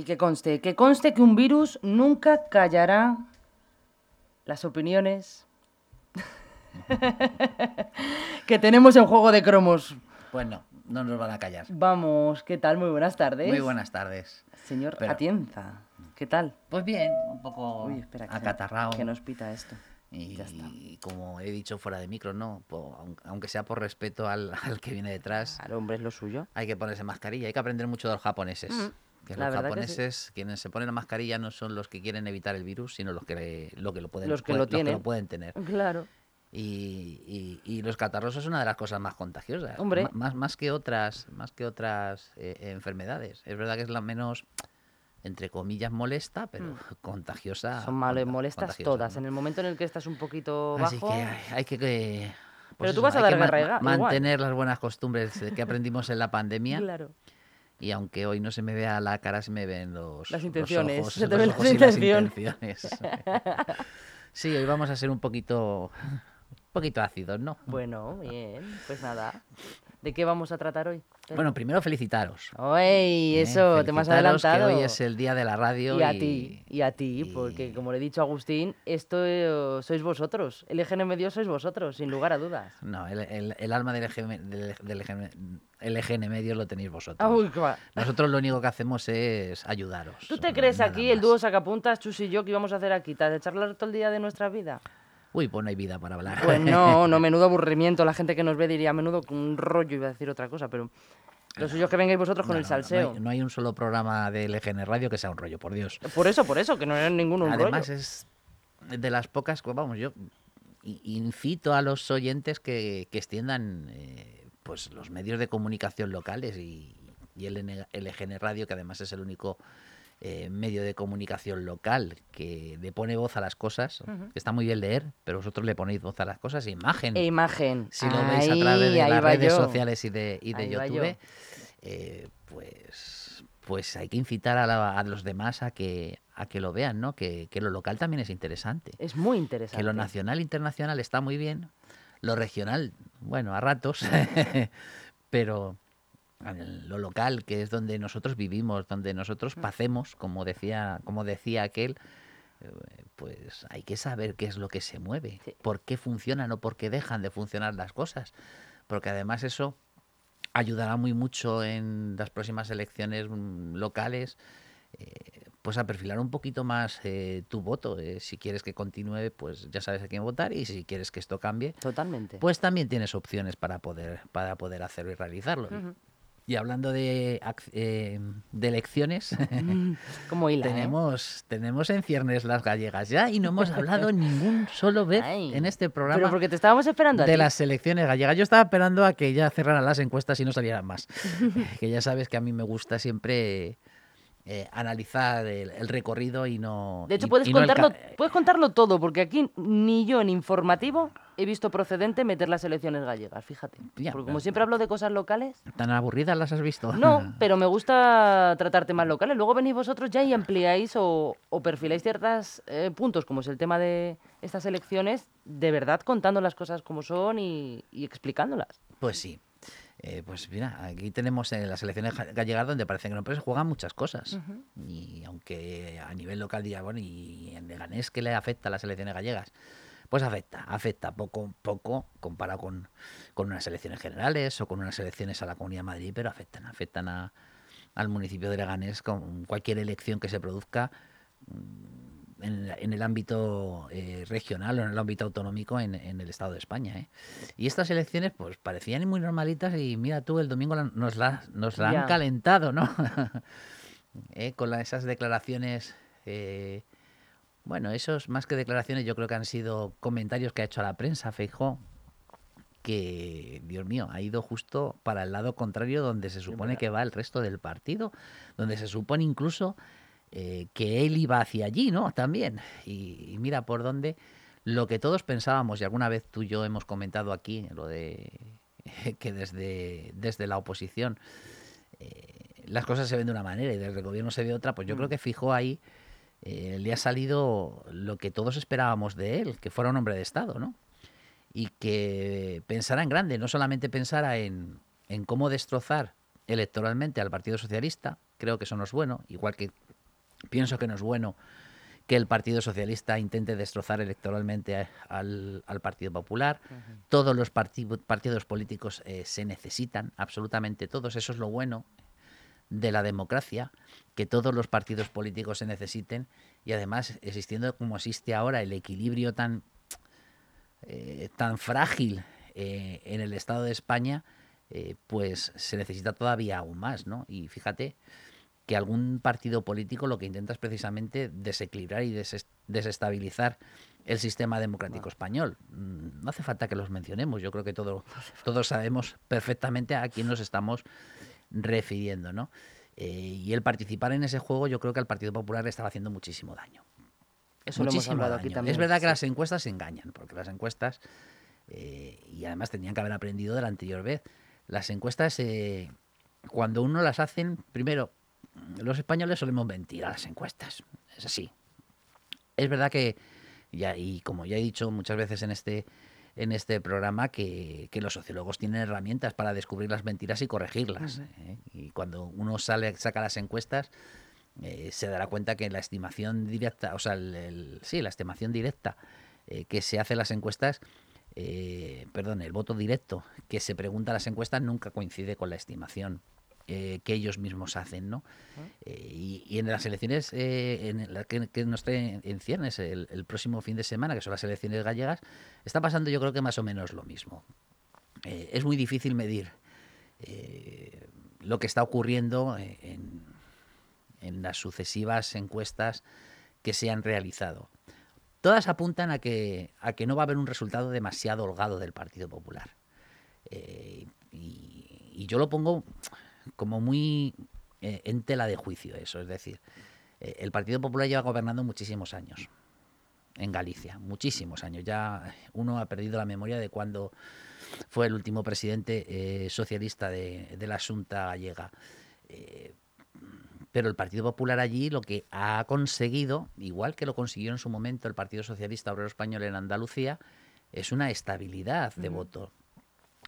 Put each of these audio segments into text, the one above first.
Y que conste, que conste que un virus nunca callará las opiniones que tenemos en Juego de Cromos. Bueno, no nos van a callar. Vamos, ¿qué tal? Muy buenas tardes. Muy buenas tardes. Señor Pero- Atienza, ¿qué tal? Pues bien, un poco Uy, espera, que, acatarrado. que nos pita esto. Y Ya está. como he dicho fuera de micro, no, aunque sea por respeto al, al que viene detrás, Claro, hombre, es lo suyo. hay que ponerse mascarilla. Hay que aprender mucho de los japoneses. Mm, Que la los verdad que sí. japoneses, quienes se ponen la mascarilla, no son los que quieren evitar el virus, sino los que, lo, que lo pueden, Los que pueden- lo los que lo pueden tener. Claro. Y, y- y los catarros es una de las cosas más contagiosas. Hombre. Más, más que otras, más que otras eh, enfermedades. Es verdad que es la menos, entre comillas, molesta, pero contagiosa. Mm. Son mal, conta- molestas contagiosa, todas. ¿no? En el momento en el que estás un poquito Así bajo... que hay, hay que... pues Pero tú vas a dar ma- igual. mantener las buenas costumbres que aprendimos en la pandemia. Claro. Y aunque hoy no se me vea la cara, se me ven los, Las los intenciones, ojos, se te los ven las y intenciones. Sí, hoy vamos a ser un poquito, un poquito ácidos, ¿no? Bueno, bien. Pues nada. ¿De qué vamos a tratar hoy? Bueno, primero felicitaros. ¡Ay! ¿eh? Eso, te me has adelantado. Que hoy es el día de la radio. Y a ti, y a ti, y- porque como le he dicho a Agustín, esto eh, sois vosotros. El EGN medio sois vosotros, sin lugar a dudas. No, el, el- el alma del EGM, del, del el EGN lo tenéis vosotros. Uy. Nosotros lo único que hacemos es ayudaros. ¿Tú te crees aquí, el dúo sacapuntas, Chus y yo, que íbamos a hacer aquí? ¿Te has de charlar todo el día de nuestra vida? Uy, pues no hay vida para hablar. Pues no, no, menudo aburrimiento. La gente que nos ve diría, menudo un rollo, iba a decir otra cosa, pero lo suyo es que vengáis vosotros con No, el no salseo. hay, no hay un solo programa del EGN Radio que sea un rollo, por Dios. Por eso, por eso, que no es ninguno un Además rollo. es de las pocas, co- vamos, yo incito a los oyentes que, que extiendan eh, pues los medios de comunicación locales y, y el, N- el EGN Radio, que además es el único eh, medio de comunicación local que le pone voz a las cosas, está muy bien leer, pero vosotros le ponéis voz a las cosas, imagen. E imagen. si lo veis a Ahí, través de ahí las redes yo. sociales y de, y de Ahí yo. YouTube, eh, pues, pues hay que incitar a, la- a los demás a que, a que lo vean, ¿no? Que, que lo local también es interesante. Es muy interesante. Que lo nacional e internacional está muy bien. Lo regional, bueno, a ratos, pero lo local, que es donde nosotros vivimos, donde nosotros pacemos, como decía, como decía aquel, eh, pues hay que saber qué es lo que se mueve, Sí. por qué funcionan o por qué dejan de funcionar las cosas. Porque además eso ayudará muy mucho en las próximas elecciones mm, locales, eh, pues a perfilar un poquito más eh, tu voto. Eh, si quieres que continúe, pues ya sabes a quién votar y si quieres que esto cambie, Totalmente. pues también tienes opciones para poder, para poder hacerlo y realizarlo. Y hablando de, eh, de elecciones, Como hila, ¿eh? tenemos, tenemos en ciernes las gallegas ya y no hemos hablado ningún solo vez Ay. en este programa Pero porque te estábamos esperando a de ti. las elecciones gallegas. Yo estaba esperando a que ya cerraran las encuestas y no salieran más. que ya sabes que a mí me gusta siempre eh, analizar el, el recorrido y no. De hecho, y- puedes, y no contarlo, puedes contarlo todo, porque aquí ni yo en informativo he visto procedente meter las elecciones gallegas, fíjate. Ya, porque como siempre hablo de cosas locales, ¿Tan aburridas las has visto? no, pero me gusta tratar temas locales. Luego venís vosotros ya y ampliáis o, o perfiláis ciertos puntos, como es el tema de estas elecciones, de verdad contando las cosas como son y, y explicándolas. Pues sí. Eh, pues mira, aquí tenemos eh, las elecciones ga- gallegas donde parece que no, pero se juegan muchas cosas. Y aunque a nivel local diga, bueno, y en Leganés que le afecta a las elecciones gallegas, pues afecta, afecta poco, poco comparado con, con unas elecciones generales o con unas elecciones a la Comunidad de Madrid, pero afectan, afectan a, al municipio de Leganés con cualquier elección que se produzca mm, en, el- en el ámbito eh, regional o en el ámbito autonómico en, en el Estado de España. ¿eh? Y estas elecciones pues parecían muy normalitas y mira tú, el domingo la- nos la, nos la Ya. han calentado, ¿no? Eh, Con la- esas declaraciones... eh, bueno, esos más que declaraciones yo creo que han sido comentarios que ha hecho a la prensa, Feijó, que, Dios mío, ha ido justo para el lado contrario donde se supone que va el resto del partido, donde se supone incluso eh, que él iba hacia allí, ¿no? También. Y, y mira por dónde lo que todos pensábamos, y alguna vez tú y yo hemos comentado aquí, lo de que desde, desde la oposición eh, las cosas se ven de una manera y desde el gobierno se ve otra, pues yo creo que fijó ahí, eh, le ha salido lo que todos esperábamos de él, que fuera un hombre de Estado, ¿no? Y que pensara en grande, no solamente pensara en, en cómo destrozar electoralmente al Partido Socialista, creo que eso no es bueno, igual que Pienso que no es bueno que el Partido Socialista intente destrozar electoralmente al, Partido Popular. Todos los partidos políticos eh, se necesitan, absolutamente todos. Eso es lo bueno de la democracia, que todos los partidos políticos se necesiten y además existiendo como existe ahora el equilibrio tan, eh, tan frágil eh, en el Estado de España, pues se necesita todavía aún más, ¿no? Y fíjate, que algún partido político lo que intenta es precisamente desequilibrar y desestabilizar el sistema democrático español. Mm, no hace falta que los mencionemos, yo creo que todo, todos sabemos perfectamente a quién nos estamos refiriendo, ¿no? Eh, y el participar en ese juego yo creo que al Partido Popular le estaba haciendo muchísimo daño. Eso lo hemos hablado aquí también. Es verdad que las encuestas engañan, porque las encuestas, eh, y además tenían que haber aprendido de la anterior vez, las encuestas, eh, cuando uno las hacen, primero, los españoles solemos mentir a las encuestas. Es así. Es verdad que, ya, y como ya he dicho muchas veces en este, en este programa, que, los sociólogos tienen herramientas para descubrir las mentiras y corregirlas. ¿eh? Y cuando uno sale, saca las encuestas, eh, se dará cuenta que la estimación directa, o sea, el, sí, la estimación directa eh, que se hace en las encuestas, perdón, el voto directo que se pregunta en las encuestas nunca coincide con la estimación eh, que ellos mismos hacen, ¿no? Eh, y, en las elecciones eh, en la que, nos trae en ciernes el, próximo fin de semana, que son las elecciones gallegas, está pasando yo creo que más o menos lo mismo. es muy difícil medir lo que está ocurriendo en, en las sucesivas encuestas que se han realizado. Todas apuntan a que, a que no va a haber un resultado demasiado holgado del Partido Popular. y, y, yo lo pongo como muy eh, en tela de juicio eso. Es decir, eh, el Partido Popular lleva gobernando muchísimos años en Galicia, muchísimos años. Ya uno ha perdido la memoria de cuando fue el último presidente eh, socialista de, la Junta gallega. pero el Partido Popular allí lo que ha conseguido, igual que lo consiguió en su momento el Partido Socialista Obrero Español en Andalucía, es una estabilidad de voto.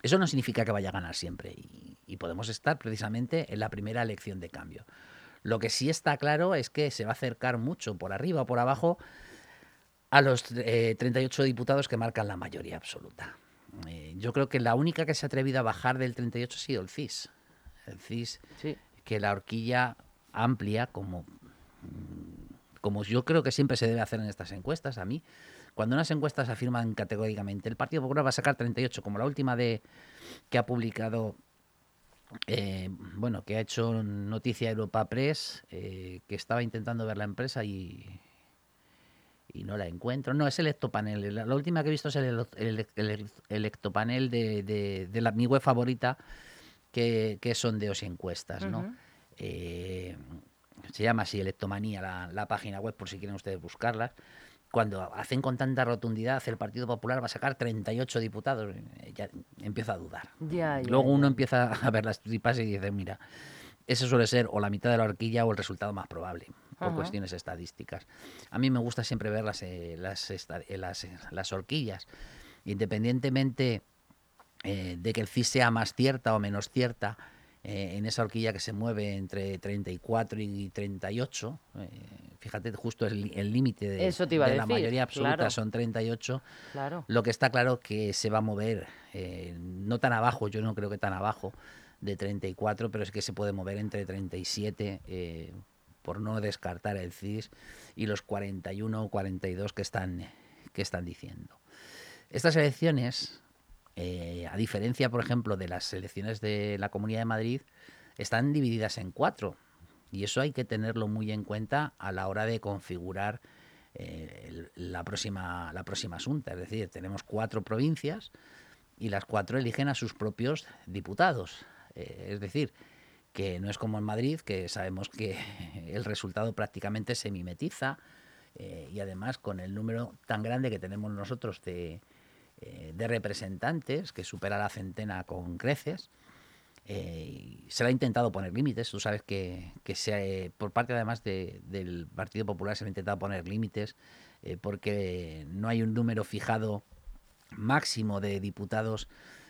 Eso no significa que vaya a ganar siempre y, podemos estar precisamente en la primera elección de cambio. Lo que sí está claro es que se va a acercar mucho por arriba o por abajo a los 38 eh, diputados que marcan la mayoría absoluta. Eh, yo creo que la única que se ha atrevido a bajar del 38 ha sido el CIS. El CIS, que la horquilla amplia, como, como yo creo que siempre se debe hacer en estas encuestas, a mí, cuando unas encuestas afirman categóricamente el Partido Popular va a sacar 38, como la última de que ha publicado, eh, bueno, que ha hecho noticia Europa Press, eh, que estaba intentando ver la empresa y, y no la encuentro. No, es el Electopanel. La, última que he visto es el, el, Electopanel de, de, la, mi web favorita, que, que son de y encuestas, ¿no? Eh, se llama así Electomanía la, la página web, por si quieren ustedes buscarlas cuando hacen con tanta rotundidad el Partido Popular va a sacar 38 diputados, eh, ya empieza a dudar. Luego uno empieza a ver las tripas y dice, mira, eso suele ser o la mitad de la horquilla o el resultado más probable, por cuestiones estadísticas. A mí me gusta siempre ver las, eh, las, eh, las, las, horquillas, independientemente de que el CIS sea más cierta o menos cierta, eh, en esa horquilla que se mueve entre 34 y 38. Eh, fíjate, justo el límite de, la mayoría absoluta son 38. Claro. Lo que está claro que se va a mover, eh, no tan abajo, yo no creo que tan abajo de 34, pero es que se puede mover entre 37, por no descartar el CIS, y los 41 o 42 que están, que están diciendo. Estas elecciones eh, a diferencia, por ejemplo, de las elecciones de la Comunidad de Madrid, están divididas en cuatro. Y eso hay que tenerlo muy en cuenta a la hora de configurar eh, la, próxima, la próxima asunta. Es decir, tenemos cuatro provincias y las cuatro eligen a sus propios diputados. Eh, es decir, que no es como en Madrid, que sabemos que el resultado prácticamente se mimetiza y además con el número tan grande que tenemos nosotros de, eh, de representantes que supera la centena con creces. Eh, se le ha intentado poner límites. Tú sabes que, que por parte además del Partido Popular se le ha intentado poner límites eh, porque no hay un número fijado máximo de diputados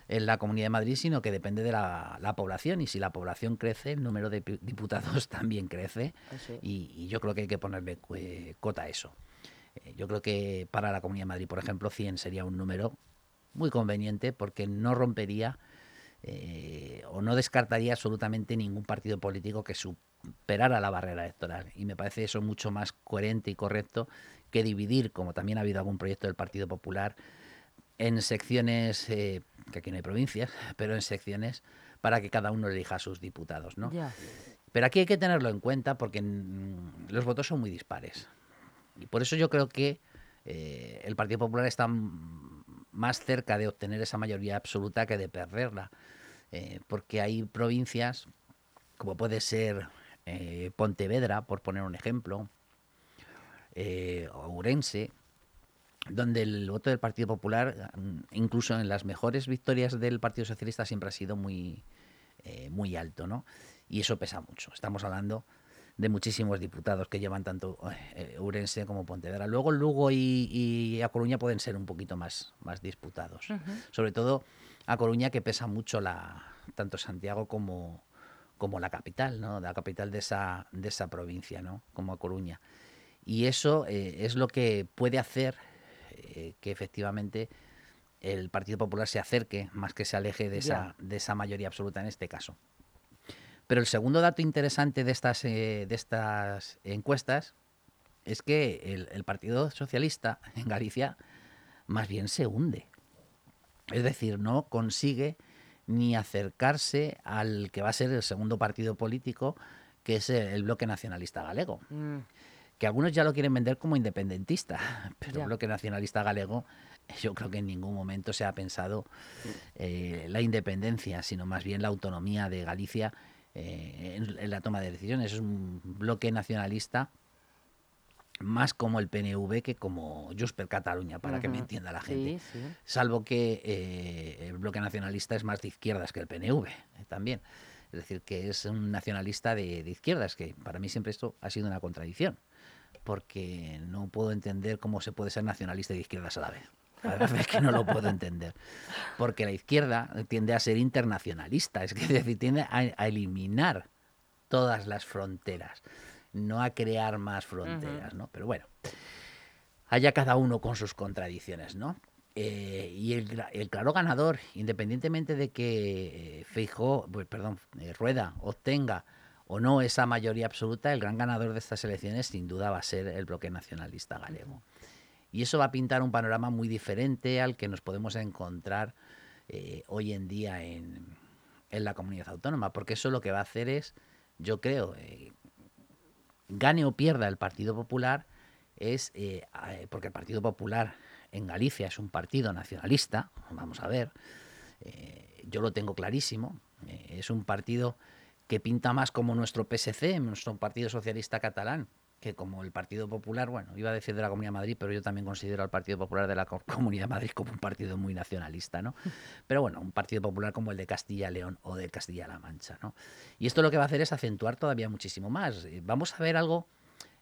en la Comunidad de Madrid, sino que depende de la, población. Y si la población crece, el número de diputados también crece. Ah, Y, yo creo que hay que ponerle cota a eso. Eh, yo creo que para la Comunidad de Madrid, por ejemplo, 100 sería un número muy conveniente porque no rompería eh, o no descartaría absolutamente ningún partido político que superara la barrera electoral. Y me parece eso mucho más coherente y correcto que dividir, como también ha habido algún proyecto del Partido Popular, en secciones, eh, que aquí no hay provincias, pero en secciones para que cada uno elija a sus diputados. ¿no? Pero aquí hay que tenerlo en cuenta porque los votos son muy dispares. Y por eso yo creo que eh, el Partido Popular está más cerca de obtener esa mayoría absoluta que de perderla. Eh, porque hay provincias, como puede ser Pontevedra, por poner un ejemplo, o Urense, donde el voto del Partido Popular, mm, incluso en las mejores victorias del Partido Socialista, siempre ha sido muy, eh, muy alto, ¿no? Y eso pesa mucho. Estamos hablando de muchísimos diputados que llevan tanto eh, Urense como Pontevedra. Luego Lugo y, A Coruña pueden ser un poquito más, más disputados. Sobre todo A Coruña que pesa mucho la, tanto Santiago como, como la capital, ¿no? La capital de esa, de esa provincia, ¿no? Como A Coruña. Y eso eh, es lo que puede hacer eh, que efectivamente el Partido Popular se acerque más que se aleje de esa, de esa mayoría absoluta en este caso. Pero el segundo dato interesante de estas, eh, de estas encuestas es que el, Partido Socialista en Galicia más bien se hunde. Es decir, no consigue ni acercarse al que va a ser el segundo partido político, que es el, bloque nacionalista galego. Mm que algunos ya lo quieren vender como independentista, pero el bloque nacionalista galego yo creo que en ningún momento se ha pensado eh, la independencia, sino más bien la autonomía de Galicia eh, en, la toma de decisiones. Es un bloque nacionalista más como el PNV que como Jusper Cataluña, para que me entienda la gente. Salvo que eh, el bloque nacionalista es más de izquierdas que el PNV también. Es decir, que es un nacionalista de, de izquierdas, que para mí siempre esto ha sido una contradicción porque no puedo entender cómo se puede ser nacionalista y de izquierdas a la vez. La verdad es que no lo puedo entender. Porque la izquierda tiende a ser internacionalista, es decir, tiende a, eliminar todas las fronteras, no a crear más fronteras, ¿no? Pero bueno, haya cada uno con sus contradicciones, ¿no? Eh, y el, claro ganador, independientemente de que eh, Feijó, pues, perdón, eh, Rueda obtenga o no esa mayoría absoluta, el gran ganador de estas elecciones sin duda va a ser el bloque nacionalista galego. Y eso va a pintar un panorama muy diferente al que nos podemos encontrar eh, hoy en día en, la comunidad autónoma, porque eso lo que va a hacer es, yo creo, eh, gane o pierda el Partido Popular, es eh, porque el Partido Popular en Galicia es un partido nacionalista, vamos a ver, yo lo tengo clarísimo, es un partido que pinta más como nuestro PSC, nuestro Partido Socialista Catalán, que como el Partido Popular, bueno, iba a decir de la Comunidad de Madrid, pero yo también considero al Partido Popular de la Comunidad de Madrid como un partido muy nacionalista, ¿no? Pero bueno, un Partido Popular como el de Castilla-León o de Castilla-La Mancha, ¿no? Y esto lo que va a hacer es acentuar todavía muchísimo más. Eh, vamos a ver algo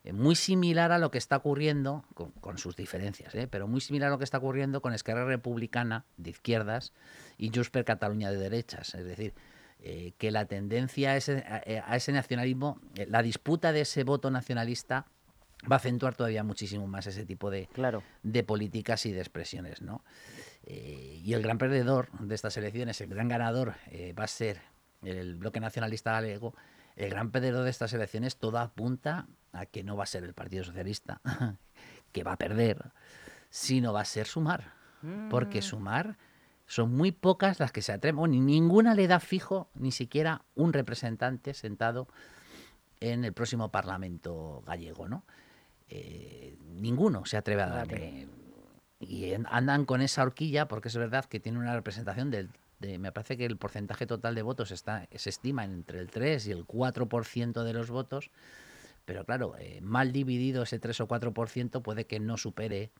eh, muy similar a lo que está ocurriendo, con, sus diferencias, ¿eh? pero muy similar a lo que está ocurriendo con Esquerra Republicana de izquierdas y Junts per Cataluña de derechas. Es decir, eh, que la tendencia a ese, a, ese nacionalismo, eh, la disputa de ese voto nacionalista va a acentuar todavía muchísimo más ese tipo de, de políticas y de expresiones. ¿no? Eh, y el gran perdedor de estas elecciones, el gran ganador, va a ser el bloque nacionalista galego. El gran perdedor de estas elecciones todo apunta a que no va a ser el Partido Socialista, que va a perder, sino va a ser Sumar. Porque mm. Sumar son muy pocas las que se atreven, ni ninguna le da fijo ni siquiera un representante sentado en el próximo Parlamento gallego, ¿no? Eh, ninguno se atreve a darle. Y andan con esa horquilla porque es verdad que tiene una representación del... De, me parece que el porcentaje total de votos está, se estima entre el 3 y el 4% de los votos, pero claro, eh, mal dividido ese 3 o 4% puede que no supere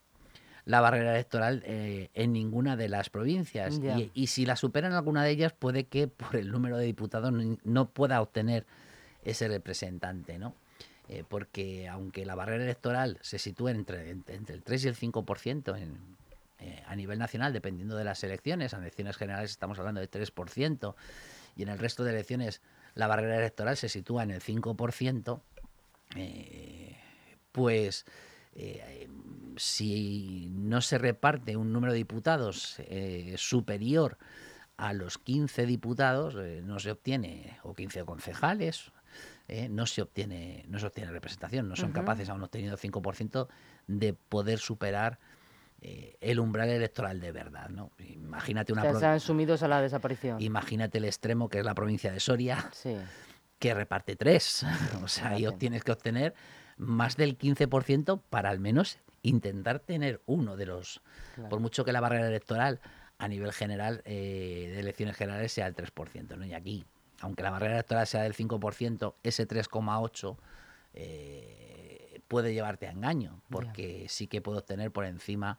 la barrera electoral eh, en ninguna de las provincias. Y, si la superan alguna de ellas, puede que por el número de diputados no, pueda obtener ese representante, ¿no? Eh, porque aunque la barrera electoral se sitúe entre, entre, el 3 y el 5% en, Eh, a nivel nacional, dependiendo de las elecciones, en elecciones generales estamos hablando de 3%, y en el resto de elecciones la barrera electoral se sitúa en el 5%, eh, pues eh, si no se reparte un número de diputados eh, superior a los 15 diputados, no se obtiene, o 15 concejales, no, se obtiene, no se obtiene representación, no son capaces, aún obteniendo 5%, de poder superar el umbral electoral de verdad. ¿no? Imagínate una o sea, están sumidos a la desaparición. Imagínate el extremo que es la provincia de Soria. Sí que reparte tres. o sea, ahí tienes que obtener más del 15% para al menos intentar tener uno de los, por mucho que la barrera electoral a nivel general eh, de elecciones generales sea el 3%. ¿no? Y aquí, aunque la barrera electoral sea del 5%, ese 3,8% eh, puede llevarte a engaño, porque sí que puedo obtener por encima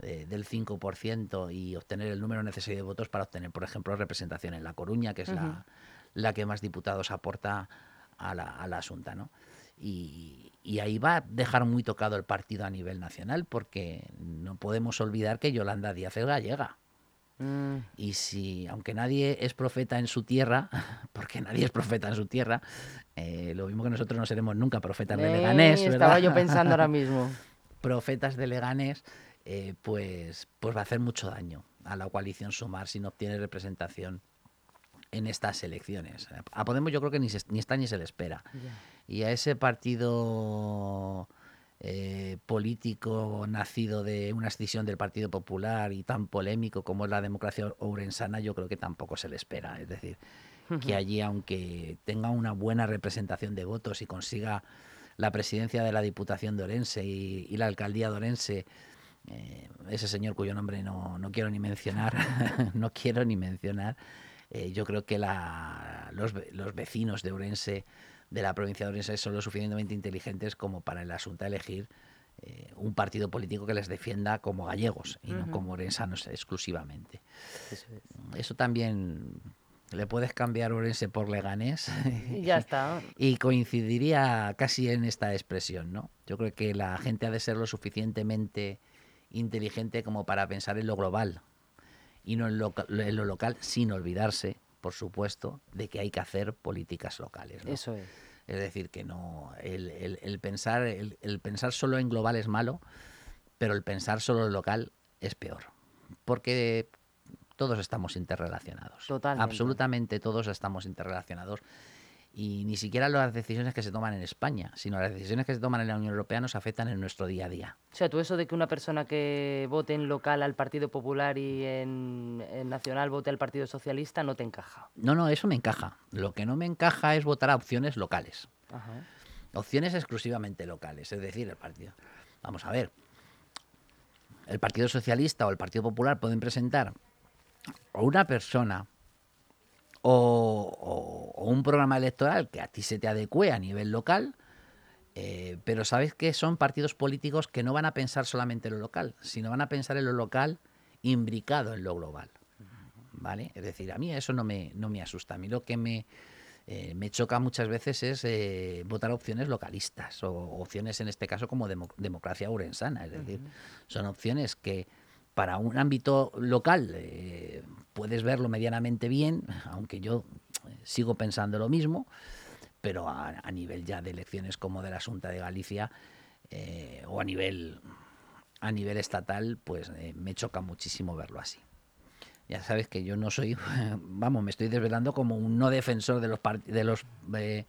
eh, del 5% y obtener el número necesario de votos para obtener, por ejemplo, representación en La Coruña, que es la la que más diputados aporta a la, a la Asunta, ¿no? Y, ahí va a dejar muy tocado el partido a nivel nacional, porque no podemos olvidar que Yolanda Díaz es gallega. Mm. Y si, aunque nadie es profeta en su tierra, porque nadie es profeta en su tierra, eh, lo mismo que nosotros no seremos nunca profetas de Leganés. Estaba yo pensando ahora mismo. profetas de Leganés, eh, pues, pues va a hacer mucho daño a la coalición Sumar si no obtiene representación en estas elecciones. A Podemos yo creo que ni, ni está ni se le espera. Y a ese partido eh, político nacido de una escisión del Partido Popular y tan polémico como es la democracia ourensana, yo creo que tampoco se le espera. Es decir, que allí, aunque tenga una buena representación de votos y consiga la presidencia de la Diputación de Orense y, la alcaldía de Orense, eh, ese señor cuyo nombre no, no quiero ni mencionar, no quiero ni mencionar, eh, yo creo que los, vecinos de Orense, de la provincia de Orense, son lo suficientemente inteligentes como para el asunto elegir eh, un partido político que les defienda como gallegos y no como orensanos exclusivamente. Eso, también le puedes cambiar Orense por Leganés. Ya está. y coincidiría casi en esta expresión, ¿no? Yo creo que la gente ha de ser lo suficientemente inteligente como para pensar en lo global, y no en lo, local, sin olvidarse, por supuesto, de que hay que hacer políticas locales. Eso es. Es decir, que no el, pensar, el, pensar solo en global es malo, pero el pensar solo en local es peor. Porque todos estamos interrelacionados. Totalmente. Absolutamente todos estamos interrelacionados y ni siquiera las decisiones que se toman en España, sino las decisiones que se toman en la Unión Europea nos afectan en nuestro día a día. O sea, tú eso de que una persona que vote en local al Partido Popular y en, nacional vote al Partido Socialista no te encaja. No, no, eso me encaja. Lo que no me encaja es votar a opciones locales. Opciones exclusivamente locales, es decir, el partido. Vamos a ver. El Partido Socialista o el Partido Popular pueden presentar a una persona o, un programa electoral que a ti se te adecue a nivel local, eh, pero sabes que son partidos políticos que no van a pensar solamente en lo local, sino van a pensar en lo local imbricado en lo global. ¿Vale? Es decir, a mí eso no me, no me asusta. A mí lo que me, eh, me choca muchas veces es eh, votar opciones localistas o opciones en este caso como democracia urensana. Es decir, son opciones que para un ámbito local eh, puedes verlo medianamente bien, aunque yo eh, sigo pensando lo mismo, pero a, nivel ya de elecciones como de la Junta de Galicia eh, o a nivel, a nivel estatal, pues me choca muchísimo verlo así. Ya sabes que yo no soy, vamos, me estoy desvelando como un no defensor de los, de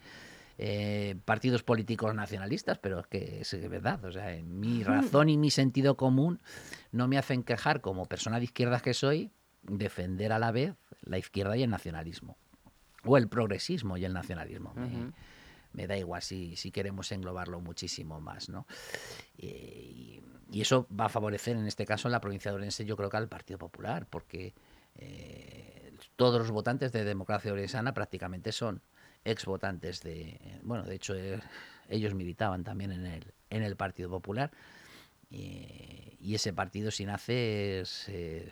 eh, partidos políticos nacionalistas, pero es que es verdad. O sea, mi razón y mi sentido común no me hacen quejar como persona de izquierdas que soy, defender a la vez la izquierda y el nacionalismo. O el progresismo y el nacionalismo. me, da igual si, si, queremos englobarlo muchísimo más. ¿no? Eh, y, eso va a favorecer, en este caso, en la provincia de Orense, yo creo que al Partido Popular, porque eh, todos los votantes de democracia orensana prácticamente son ex votantes de, bueno, de hecho eh, ellos militaban también en el, en el Partido Popular y ese partido sin hace es, eh,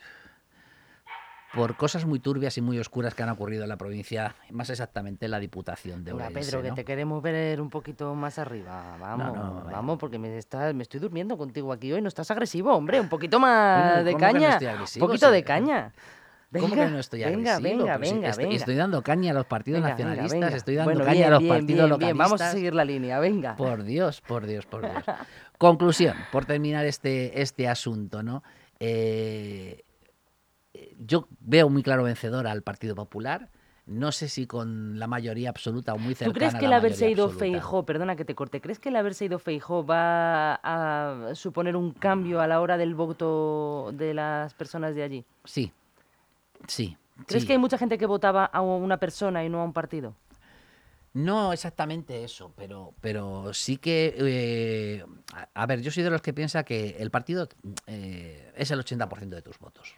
por cosas muy turbias y muy oscuras que han ocurrido en la provincia, más exactamente en la Diputación de Venga, Ourense, Pedro, que te queremos ver un poquito más arriba. Vamos, no, vamos, porque me, estás, me estoy durmiendo contigo aquí hoy. No estás agresivo, hombre. Un poquito más de ¿cómo que no caña. Un poquito Sí. de caña. ¿Cómo Venga, que no estoy venga, agresivo? venga, Pues venga, estoy, venga. estoy dando caña a los partidos Venga, nacionalistas, estoy dando Bueno, caña bien, a los bien, partidos bien, localistas. bien. Vamos a seguir la línea, venga. Por Dios, por Dios, por Dios. Conclusión, por terminar este, este asunto, ¿no? Eh, yo veo muy claro vencedor al Partido Popular. No sé si con la mayoría absoluta o muy cercana ¿Tú crees a que la el haberse ido. Feijó, perdona que te corte, ¿crees que el haberse ido Feijó va a suponer un cambio a la hora del voto de las personas de allí? Sí, sí. ¿Crees sí. que hay mucha gente que votaba a una persona y no a un partido? No exactamente eso, pero, pero sí que... eh, a, a ver, yo soy de los que piensa que el partido eh, es el 80% de tus votos.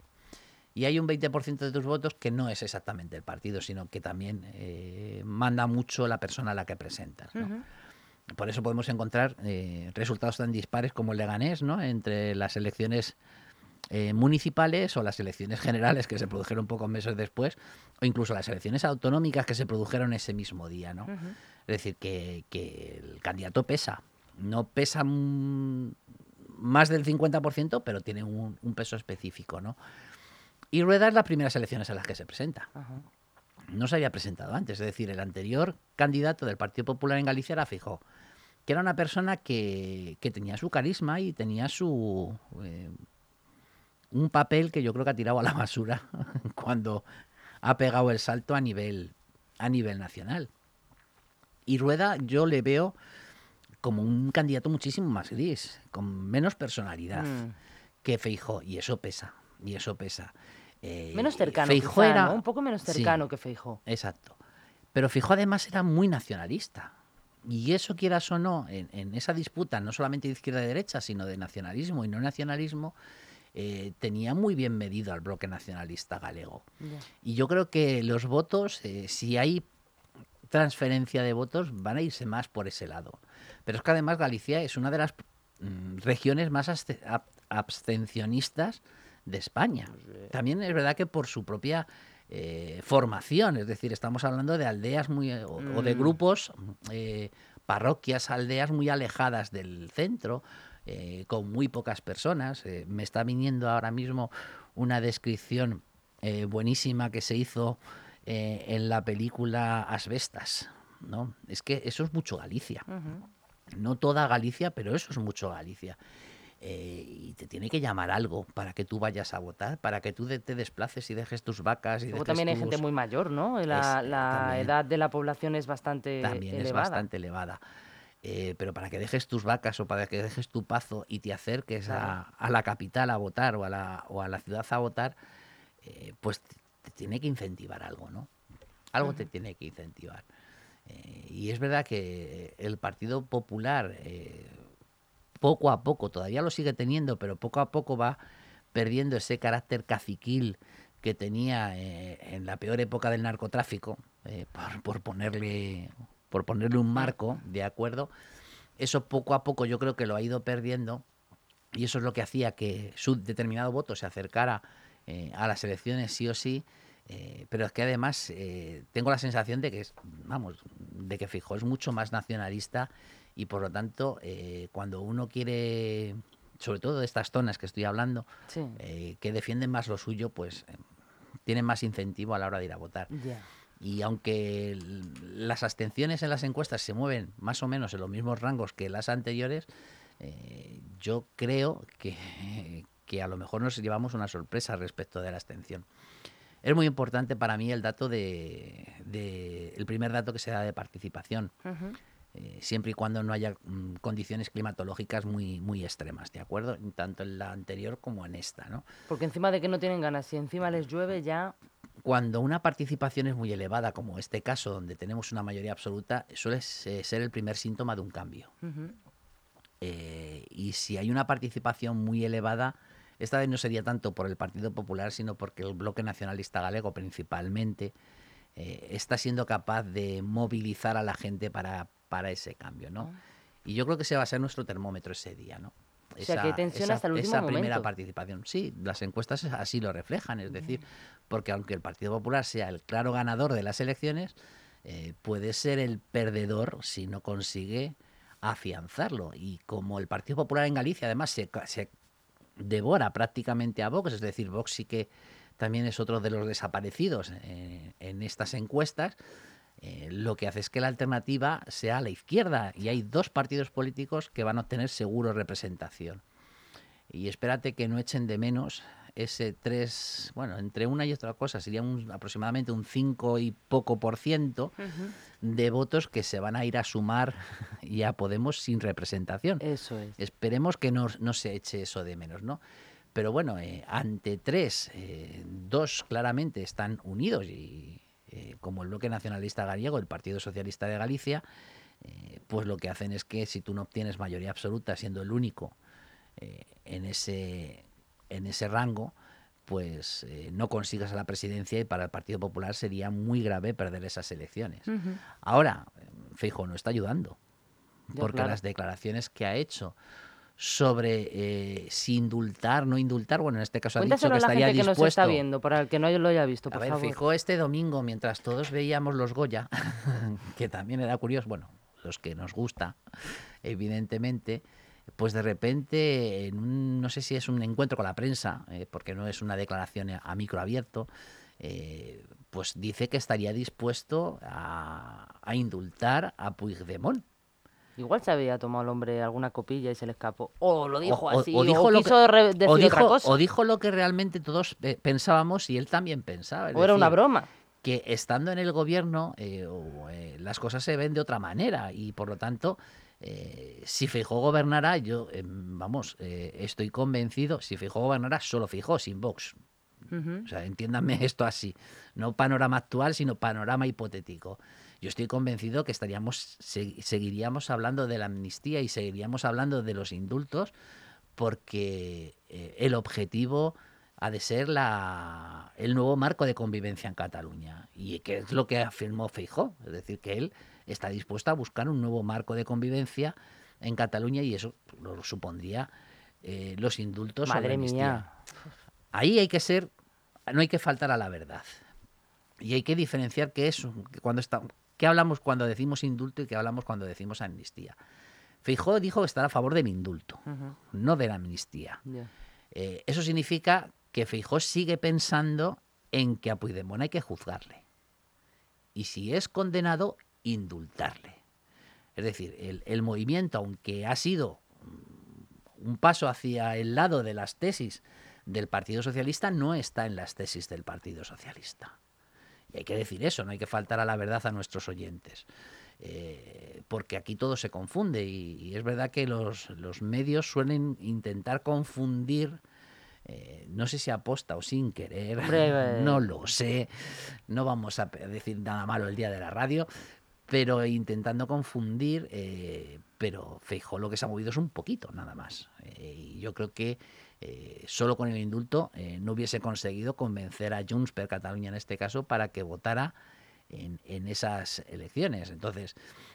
Y hay un 20% de tus votos que no es exactamente el partido, sino que también eh, manda mucho la persona a la que presentas. ¿no? Por eso podemos encontrar eh, resultados tan dispares como el Leganés, ¿no? entre las elecciones eh, municipales o las elecciones generales que se produjeron pocos meses después, o incluso las elecciones autonómicas que se produjeron ese mismo día. ¿no? Es decir, que, que el candidato pesa. No pesa más del 50%, pero tiene un, un peso específico. ¿no? Y Rueda es las primeras elecciones a las que se presenta. No se había presentado antes. Es decir, el anterior candidato del Partido Popular en Galicia era Fijó, que era una persona que, que tenía su carisma y tenía su eh, un papel que yo creo que ha tirado a la basura cuando ha pegado el salto a nivel a nivel nacional. Y Rueda yo le veo como un candidato muchísimo más gris, con menos personalidad Mm. que Feijó y eso pesa, y eso pesa. Eh, Menos cercano, quizá, era- ¿no? Un poco menos Sí. cercano que Feijó. Exacto. Pero Fijó además era muy nacionalista. Y eso, quieras o no, en, en esa disputa, no solamente de izquierda y derecha, sino de nacionalismo y no nacionalismo, eh, tenía muy bien medido al bloque nacionalista galego. Y yo creo que los votos, eh, si hay transferencia de votos, van a irse más por ese lado. Pero es que además Galicia es una de las mm, regiones más abste- ab- abstencionistas de España. También es verdad que por su propia eh, formación, es decir, estamos hablando de aldeas muy o, o de Mm. grupos, eh, parroquias, aldeas muy alejadas del centro, eh, con muy pocas personas. Eh, me está viniendo ahora mismo una descripción eh, buenísima que se hizo en la película Asbestas. ¿no? Es que eso es mucho Galicia. No toda Galicia, pero eso es mucho Galicia. Eh, y te tiene que llamar algo para que tú vayas a votar, para que tú de- te desplaces y dejes tus vacas. Y Luego también hay gente muy mayor, ¿no? La, Es, la también. edad de la población es bastante también es bastante elevada. Eh, pero para que dejes tus vacas o para que dejes tu pazo y te acerques a, Claro. a la capital a votar o a la, o a la ciudad a votar, eh, pues te, te tiene que incentivar algo, ¿no? Algo te tiene que incentivar. Eh, y es verdad que el Partido Popular poco a poco, todavía lo sigue teniendo, pero poco a poco va perdiendo ese carácter caciquil que tenía en la peor época del narcotráfico, por, por ponerle por ponerle un marco, ¿de acuerdo? Eso poco a poco yo creo que lo ha ido perdiendo y eso es lo que hacía que su determinado voto se acercara eh, a las elecciones sí o sí, eh, pero es que además eh, tengo la sensación de que es, vamos, de que Fijo es mucho más nacionalista y por lo tanto eh, cuando uno quiere, sobre todo de estas zonas que estoy hablando, Sí. que defienden más lo suyo, pues tienen más incentivo a la hora de ir a votar. Y aunque las abstenciones en las encuestas se mueven más o menos en los mismos rangos que las anteriores, eh, yo creo que, que a lo mejor nos llevamos una sorpresa respecto de la abstención. Es muy importante para mí el dato de, de- el primer dato que se da de participación, Ujú. eh, siempre y cuando no haya mm, condiciones climatológicas muy, muy extremas, ¿de acuerdo? Tanto en la anterior como en esta, ¿no? Porque encima de que no tienen ganas, si encima les llueve ya... Cuando una participación es muy elevada, como este caso, donde tenemos una mayoría absoluta, suele se- ser el primer síntoma de un cambio. Eh, y si hay una participación muy elevada, esta vez no sería tanto por el Partido Popular, sino porque el bloque nacionalista galego principalmente eh, está siendo capaz de movilizar a la gente para, para ese cambio, ¿no? Y yo creo que ese va a ser nuestro termómetro ese día, ¿no? esa, primera participación. Sí, las encuestas así lo reflejan, es decir, porque aunque el Partido Popular sea el claro ganador de las elecciones, eh, puede ser el perdedor si no consigue afianzarlo. Y como el Partido Popular en Galicia además se, se devora prácticamente a Vox, es decir, Vox sí que también es otro de los desaparecidos eh, en estas encuestas, eh, lo que hace es que la alternativa sea la izquierda y hay dos partidos políticos que van a obtener seguro representación. Y espérate que no echen de menos ese 3, bueno, entre una y otra cosa sería un, aproximadamente un 5 y poco por ciento de votos que se van a ir a sumar ya Podemos sin representación. Eso es. Esperemos que no, no se eche eso de menos, ¿no? Pero bueno, eh, ante tres, eh, dos claramente están unidos y eh, como el bloque nacionalista gallego, el Partido Socialista de Galicia, pues lo que hacen es que si tú no obtienes mayoría absoluta siendo el único en, ese, en ese rango, pues no consigas a la presidencia y para el Partido Popular sería muy grave perder esas elecciones. Ahora, Feijo no está ayudando, porque las declaraciones que ha hecho sobre eh, si indultar, no indultar. Bueno, en este caso ha dicho que estaría gente que nos está viendo, para el que no lo haya visto, por a ver, fijó este domingo, mientras todos veíamos los Goya, que también era curioso, bueno, los que nos gusta, evidentemente, pues de repente, en un, no sé si es un encuentro con la prensa, eh, porque no es una declaración a micro abierto, eh, pues dice que estaría dispuesto a, a indultar a Puigdemont. Igual se había tomado el hombre alguna copilla y se le escapó. O lo dijo así, o, dijo lo quiso que, decir dijo, otra cosa. O dijo lo que realmente todos eh, pensábamos y él también pensaba. o era una broma. Que estando en el gobierno eh, eh, las cosas se ven de otra manera y por lo tanto, si Fijó gobernara, yo, vamos, estoy convencido, si Fijó gobernara, solo Fijó, sin Vox. O sea, entiéndanme esto así. No panorama actual, sino panorama hipotético yo estoy convencido que estaríamos, seguiríamos hablando de la amnistía y seguiríamos hablando de los indultos porque eh, el objetivo ha de ser la, el nuevo marco de convivencia en Cataluña. Y que es lo que afirmó Feijó, es decir, que él está dispuesto a buscar un nuevo marco de convivencia en Cataluña y eso lo supondría eh, los indultos. Madre mía. Ahí hay que ser, no hay que faltar a la verdad. Y hay que diferenciar eso, que cuando está, ¿Qué hablamos cuando decimos indulto y qué hablamos cuando decimos amnistía? Feijóo dijo estar a favor del indulto, no de la amnistía. Eh, eso significa que Feijóo sigue pensando en que a Puigdemont hay que juzgarle. Y si es condenado, indultarle. Es decir, el, el movimiento, aunque ha sido un paso hacia el lado de las tesis del Partido Socialista, no está en las tesis del Partido Socialista. Y hay que decir eso, no hay que faltar a la verdad a nuestros oyentes. Eh, porque aquí todo se confunde y, es verdad que los, medios suelen intentar confundir, eh, no sé si aposta o sin querer, no lo sé, no vamos a decir nada malo el día de la radio, pero intentando confundir, eh, pero Feijó lo que se ha movido es un poquito nada más. y yo creo que eh, solo con el indulto eh, no hubiese conseguido convencer a Junts per Cataluña en este caso para que votara en, esas elecciones. Entonces,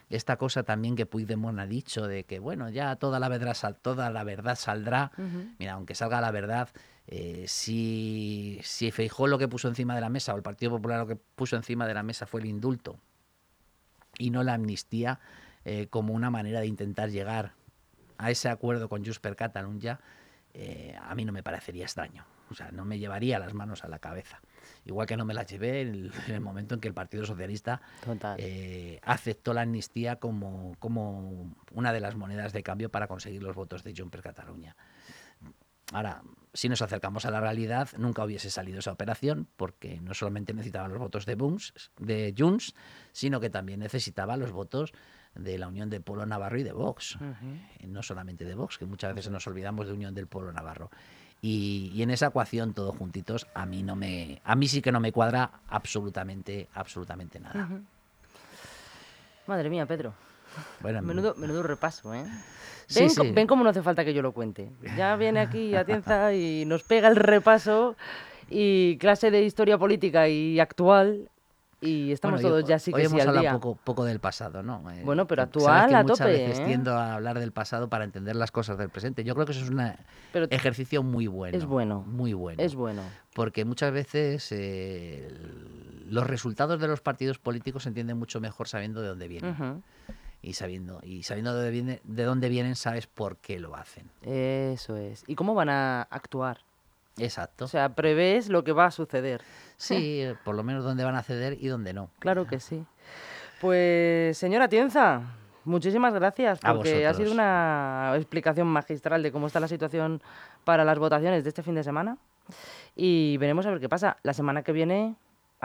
esta cosa también que Puigdemont ha dicho de que, bueno, ya toda la verdad, toda la verdad saldrá, mira, aunque salga la verdad, eh, si, si Feijó lo que puso encima de la mesa o el Partido Popular lo que puso encima de la mesa fue el indulto y no la amnistía como una manera de intentar llegar a ese acuerdo con Junts per Catalunya, eh, a mí no me parecería extraño. O sea, no me llevaría las manos a la cabeza. Igual que no me las llevé en el, momento en que el Partido Socialista eh, aceptó la amnistía como, como una de las monedas de cambio para conseguir los votos de Junts per Cataluña. Ahora, si nos acercamos a la realidad, nunca hubiese salido esa operación porque no solamente necesitaba los votos de, de Junts, sino que también necesitaba los votos de la Unión del Pueblo Navarro y de Vox. Eh, no solamente de Vox, que muchas veces nos olvidamos de Unión del Pueblo Navarro. Y, en esa ecuación, todos juntitos, a mí no me, a mí sí que no me cuadra absolutamente, absolutamente nada. Madre mía, Pedro. Bueno, menudo, menudo repaso, ¿eh? Ven, ven cómo no hace falta que yo lo cuente. Ya viene aquí Atienza y nos pega el repaso y clase de historia política y actual y estamos Bueno, yo- todos ya sí hoy que sí hemos al hablado día. poco, poco del pasado, ¿no? Eh, Bueno, pero sabes actual que a muchas tope, veces ¿eh? tiendo a hablar del pasado para entender las cosas del presente. Yo creo que eso es un ejercicio muy bueno. Es bueno. Muy bueno. es bueno. Porque muchas veces eh, los resultados de los partidos políticos se entienden mucho mejor sabiendo de dónde vienen. Ujú. Y sabiendo, y sabiendo de, dónde viene- de dónde vienen, sabes por qué lo hacen. Eso es. ¿Y cómo van a actuar? Exacto. O sea, prevés lo que va a suceder. sí, por lo menos dónde van a ceder y dónde no. Claro que sí. Pues, señora Tienza, muchísimas gracias porque ha sido una explicación magistral de cómo está la situación para las votaciones de este fin de semana. Y veremos a ver qué pasa. La semana que viene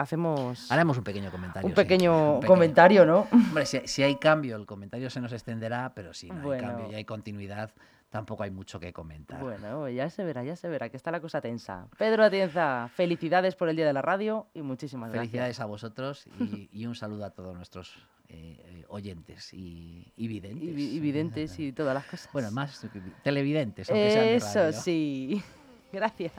hacemos Haremos un pequeño comentario. un sí. pequeño Un pequeño. comentario, ¿no? Hombre, si, si hay cambio, el comentario se nos extenderá, pero si no Bueno. hay cambio y hay continuidad, tampoco hay mucho que comentar. Bueno, ya se verá, ya se verá, que está la cosa tensa. Pedro Atienza, felicidades por el Día de la Radio y muchísimas Felicidades gracias. a vosotros y, y un saludo a todos nuestros eh, eh, oyentes y, y videntes. Y, vi- y videntes y todas las cosas. Bueno, más televidentes, aunque sean de Eso radio. sí. Gracias.